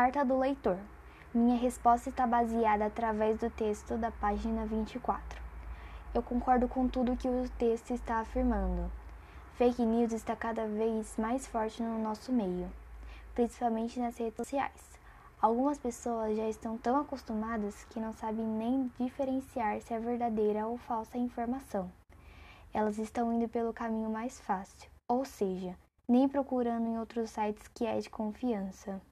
Carta do leitor. Minha resposta está baseada através do texto da página 24. Eu concordo com tudo que o texto está afirmando. Fake news está cada vez mais forte no nosso meio, principalmente nas redes sociais. Algumas pessoas já estão tão acostumadas que não sabem nem diferenciar se é verdadeira ou falsa a informação. Elas estão indo pelo caminho mais fácil, ou seja, nem procurando em outros sites que é de confiança.